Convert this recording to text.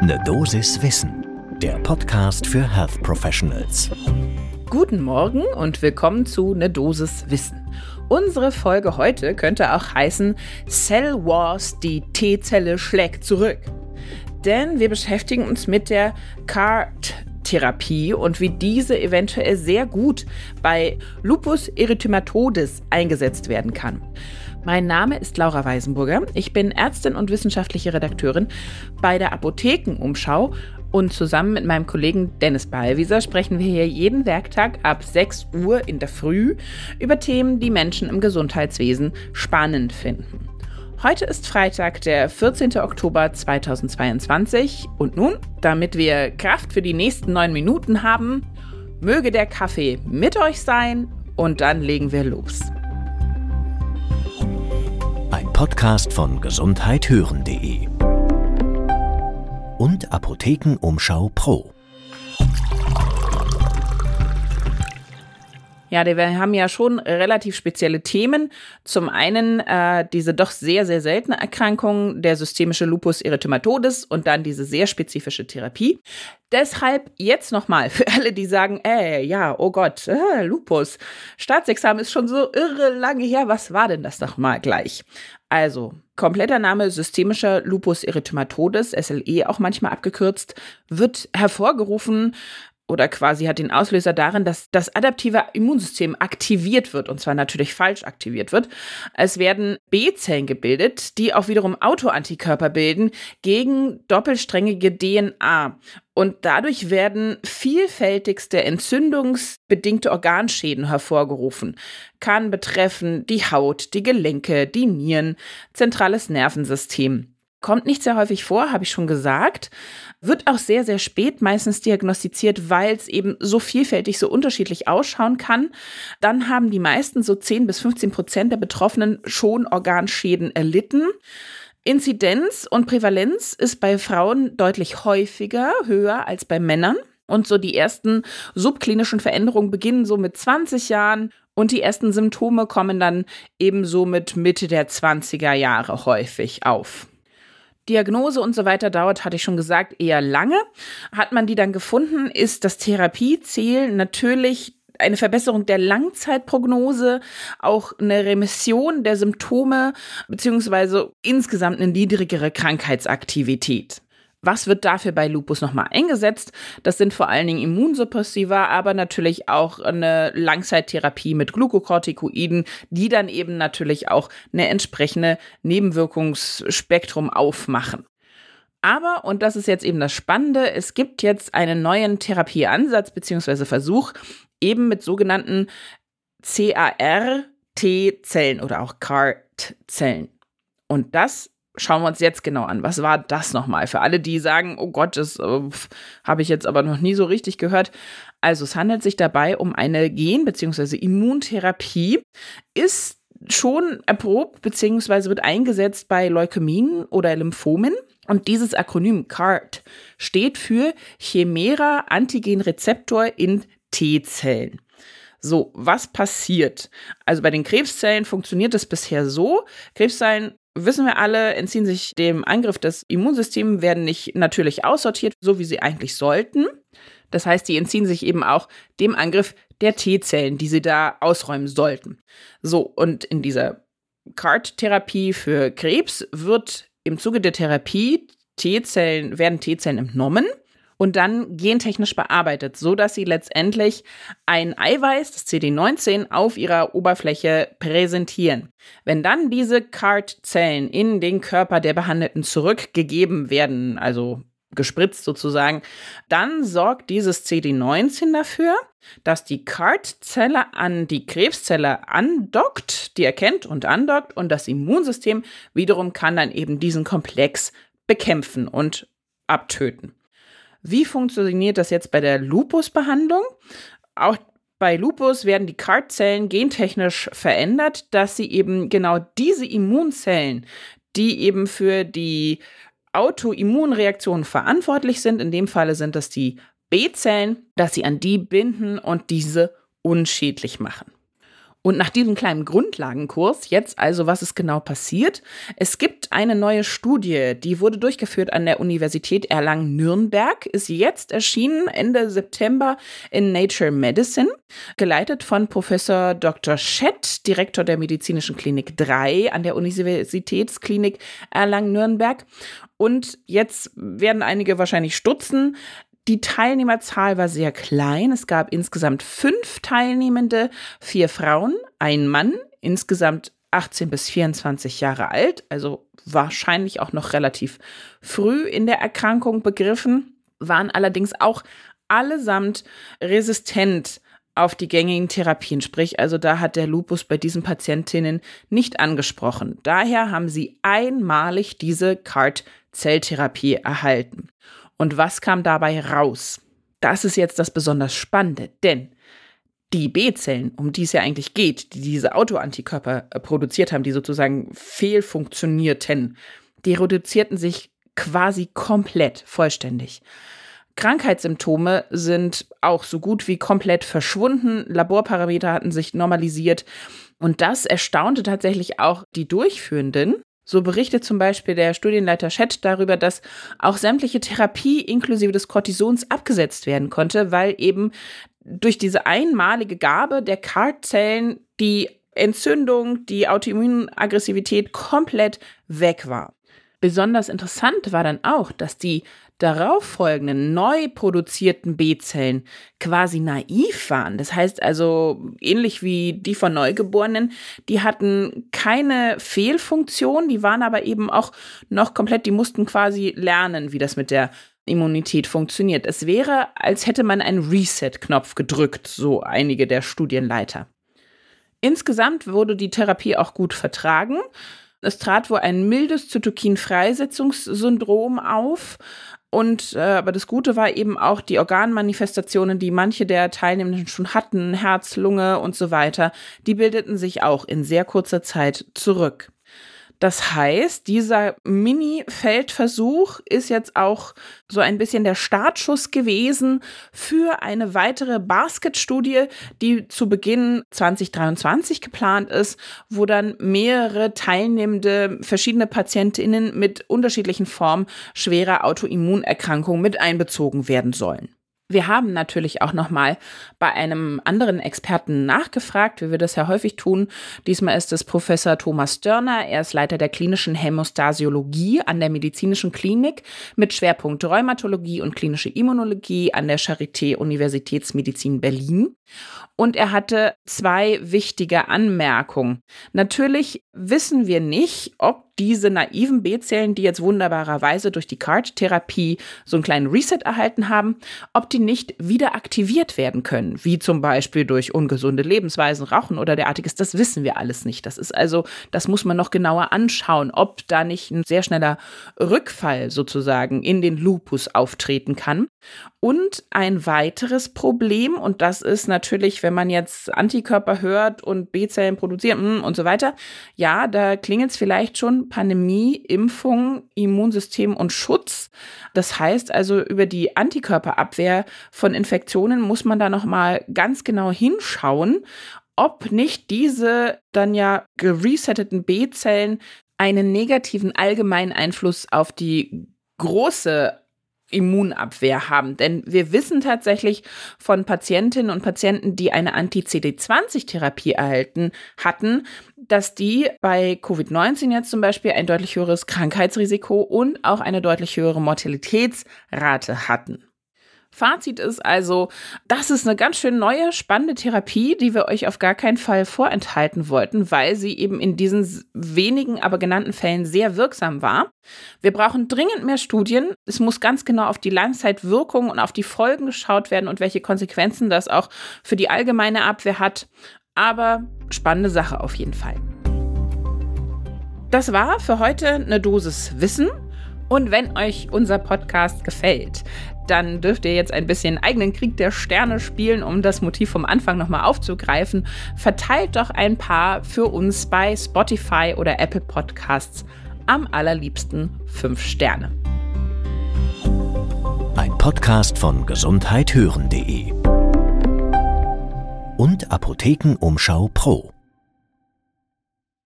Ne Dosis Wissen, der Podcast für Health Professionals. Guten Morgen und willkommen zu Ne Dosis Wissen. Unsere Folge heute könnte auch heißen Cell Wars, die T-Zelle schlägt zurück. Denn wir beschäftigen uns mit der CART Therapie und wie diese eventuell sehr gut bei Lupus erythematodes eingesetzt werden kann. Mein Name ist Laura Weisenburger. Ich bin Ärztin und wissenschaftliche Redakteurin bei der Apothekenumschau und zusammen mit meinem Kollegen Dennis Ballwieser sprechen wir hier jeden Werktag ab 6 Uhr in der Früh über Themen, die Menschen im Gesundheitswesen spannend finden. Heute ist Freitag, der 14. Oktober 2022 und nun, damit wir Kraft für die nächsten neun Minuten haben, möge der Kaffee mit euch sein und dann legen wir los. Podcast von gesundheithören.de und Apothekenumschau Pro. Ja, wir haben ja schon relativ spezielle Themen. Zum einen äh, diese doch sehr, sehr seltene Erkrankung, der systemische Lupus erythematodes und dann diese sehr spezifische Therapie. Deshalb jetzt nochmal für alle, die sagen, ey, ja, oh Gott, äh, Lupus, Staatsexamen ist schon so irre lange her. Was war denn das nochmal gleich? Also, kompletter Name systemischer Lupus erythematodes, SLE auch manchmal abgekürzt, wird hervorgerufen oder quasi hat den Auslöser darin, dass das adaptive Immunsystem aktiviert wird und zwar natürlich falsch aktiviert wird. Es werden B-Zellen gebildet, die auch wiederum Autoantikörper bilden gegen doppelsträngige DNA. Und dadurch werden vielfältigste entzündungsbedingte Organschäden hervorgerufen. Kann betreffen die Haut, die Gelenke, die Nieren, zentrales Nervensystem. Kommt nicht sehr häufig vor, habe ich schon gesagt. Wird auch sehr, sehr spät meistens diagnostiziert, weil es eben so vielfältig, so unterschiedlich ausschauen kann. Dann haben die meisten, so 10 bis 15 Prozent der Betroffenen, schon Organschäden erlitten. Inzidenz und Prävalenz ist bei Frauen deutlich häufiger, höher als bei Männern. Und so die ersten subklinischen Veränderungen beginnen so mit 20 Jahren und die ersten Symptome kommen dann ebenso mit Mitte der 20er Jahre häufig auf. Diagnose und so weiter dauert, hatte ich schon gesagt, eher lange. Hat man die dann gefunden, ist das Therapieziel natürlich eine Verbesserung der Langzeitprognose, auch eine Remission der Symptome, beziehungsweise insgesamt eine niedrigere Krankheitsaktivität. Was wird dafür bei Lupus nochmal eingesetzt? Das sind vor allen Dingen Immunsuppressiva, aber natürlich auch eine Langzeittherapie mit Glukokortikoiden, die dann eben natürlich auch eine entsprechende Nebenwirkungsspektrum aufmachen. Aber, und das ist jetzt eben das Spannende, es gibt jetzt einen neuen Therapieansatz bzw. Versuch, eben mit sogenannten CAR-T-Zellen oder auch CAR-T-Zellen. Und das schauen wir uns jetzt genau an. Was war das nochmal? Für alle, die sagen, oh Gott, das äh, habe ich jetzt aber noch nie so richtig gehört. Also es handelt sich dabei um eine Gen- bzw. Immuntherapie, ist schon erprobt bzw. wird eingesetzt bei Leukämien oder Lymphomen. Und dieses Akronym CART steht für Chimera Antigen Rezeptor in T-Zellen. So, was passiert? Also bei den Krebszellen funktioniert es bisher so. Krebszellen wissen wir alle, entziehen sich dem Angriff des Immunsystems, werden nicht natürlich aussortiert, so wie sie eigentlich sollten. Das heißt, die entziehen sich eben auch dem Angriff der T-Zellen, die sie da ausräumen sollten. So, und in dieser CART-Therapie für Krebs wird im Zuge der Therapie T-Zellen, werden T-Zellen entnommen und dann gentechnisch bearbeitet, so dass sie letztendlich ein Eiweiß, das CD19, auf ihrer Oberfläche präsentieren. Wenn dann diese CART-Zellen in den Körper der Behandelten zurückgegeben werden, also gespritzt sozusagen, dann sorgt dieses CD19 dafür, dass die CART-Zelle an die Krebszelle andockt, die erkennt und andockt und das Immunsystem wiederum kann dann eben diesen Komplex bekämpfen und abtöten. Wie funktioniert das jetzt bei der Lupus-Behandlung? Auch bei Lupus werden die CAR-Zellen gentechnisch verändert, dass sie eben genau diese Immunzellen, die eben für die Autoimmunreaktion verantwortlich sind, in dem Falle sind das die B-Zellen, dass sie an die binden und diese unschädlich machen. Und nach diesem kleinen Grundlagenkurs, jetzt also, was ist genau passiert? Es gibt eine neue Studie, die wurde durchgeführt an der Universität Erlangen-Nürnberg, ist jetzt erschienen Ende September in Nature Medicine, geleitet von Professor Dr. Schett, Direktor der Medizinischen Klinik 3 an der Universitätsklinik Erlangen-Nürnberg. Und jetzt werden einige wahrscheinlich stutzen. Die Teilnehmerzahl war sehr klein. Es gab insgesamt fünf Teilnehmende, vier Frauen, ein Mann, insgesamt 18 bis 24 Jahre alt, also wahrscheinlich auch noch relativ früh in der Erkrankung begriffen, waren allerdings auch allesamt resistent auf die gängigen Therapien, sprich also da hat der Lupus bei diesen Patientinnen nicht angesprochen. Daher haben sie einmalig diese CART-Zelltherapie erhalten. Und was kam dabei raus? Das ist jetzt das besonders Spannende, denn die B-Zellen, um die es ja eigentlich geht, die diese Autoantikörper äh, produziert haben, die sozusagen fehlfunktionierten, die reduzierten sich quasi komplett, vollständig. Krankheitssymptome sind auch so gut wie komplett verschwunden. Laborparameter hatten sich normalisiert. Und das erstaunte tatsächlich auch die Durchführenden, so berichtet zum Beispiel der Studienleiter Schett darüber, dass auch sämtliche Therapie inklusive des Cortisons abgesetzt werden konnte, weil eben durch diese einmalige Gabe der CAR-Zellen die Entzündung, die Autoimmunaggressivität komplett weg war. Besonders interessant war dann auch, dass die darauffolgenden neu produzierten B-Zellen quasi naiv waren. Das heißt also, ähnlich wie die von Neugeborenen, die hatten keine Fehlfunktion, die waren aber eben auch noch komplett, die mussten quasi lernen, wie das mit der Immunität funktioniert. Es wäre, als hätte man einen Reset-Knopf gedrückt, so einige der Studienleiter. Insgesamt wurde die Therapie auch gut vertragen. Es trat wohl ein mildes Zytokin-Freisetzungssyndrom auf. Und äh, aber das Gute war eben auch die Organmanifestationen, die manche der Teilnehmenden schon hatten, Herz, Lunge und so weiter, die bildeten sich auch in sehr kurzer Zeit zurück. Das heißt, dieser Mini-Feldversuch ist jetzt auch so ein bisschen der Startschuss gewesen für eine weitere Basket-Studie, die zu Beginn 2023 geplant ist, wo dann mehrere teilnehmende verschiedene Patientinnen mit unterschiedlichen Formen schwerer Autoimmunerkrankungen mit einbezogen werden sollen. Wir haben natürlich auch nochmal bei einem anderen Experten nachgefragt, wie wir das ja häufig tun. Diesmal ist es Professor Thomas Dörner. Er ist Leiter der klinischen Hämostasiologie an der Medizinischen Klinik mit Schwerpunkt Rheumatologie und klinische Immunologie an der Charité Universitätsmedizin Berlin. Und er hatte zwei wichtige Anmerkungen. Natürlich wissen wir nicht, ob diese naiven B-Zellen, die jetzt wunderbarerweise durch die CART-Therapie so einen kleinen Reset erhalten haben, ob die nicht wieder aktiviert werden können, wie zum Beispiel durch ungesunde Lebensweisen, Rauchen oder derartiges. Das wissen wir alles nicht. Das ist also, das muss man noch genauer anschauen, ob da nicht ein sehr schneller Rückfall sozusagen in den Lupus auftreten kann. Und ein weiteres Problem, und das ist natürlich, wenn man jetzt Antikörper hört und B-Zellen produziert hm, und so weiter, ja, da klingelt es vielleicht schon Pandemie, Impfung, Immunsystem und Schutz. Das heißt also, über die Antikörperabwehr von Infektionen muss man da nochmal ganz genau hinschauen, ob nicht diese dann ja geresetteten B-Zellen einen negativen allgemeinen Einfluss auf die große Immunabwehr haben. Denn wir wissen tatsächlich von Patientinnen und Patienten, die eine Anti-CD20-Therapie erhalten hatten, dass die bei Covid-19 jetzt zum Beispiel ein deutlich höheres Krankheitsrisiko und auch eine deutlich höhere Mortalitätsrate hatten. Fazit ist also, das ist eine ganz schön neue, spannende Therapie, die wir euch auf gar keinen Fall vorenthalten wollten, weil sie eben in diesen wenigen, aber genannten Fällen sehr wirksam war. Wir brauchen dringend mehr Studien. Es muss ganz genau auf die Langzeitwirkung und auf die Folgen geschaut werden und welche Konsequenzen das auch für die allgemeine Abwehr hat. Aber spannende Sache auf jeden Fall. Das war für heute eine Dosis Wissen. Und wenn euch unser Podcast gefällt, dann dürft ihr jetzt ein bisschen eigenen Krieg der Sterne spielen, um das Motiv vom Anfang nochmal aufzugreifen. Verteilt doch ein paar für uns bei Spotify oder Apple Podcasts. Am allerliebsten fünf Sterne. Ein Podcast von gesundheithören.de und Apothekenumschau Pro.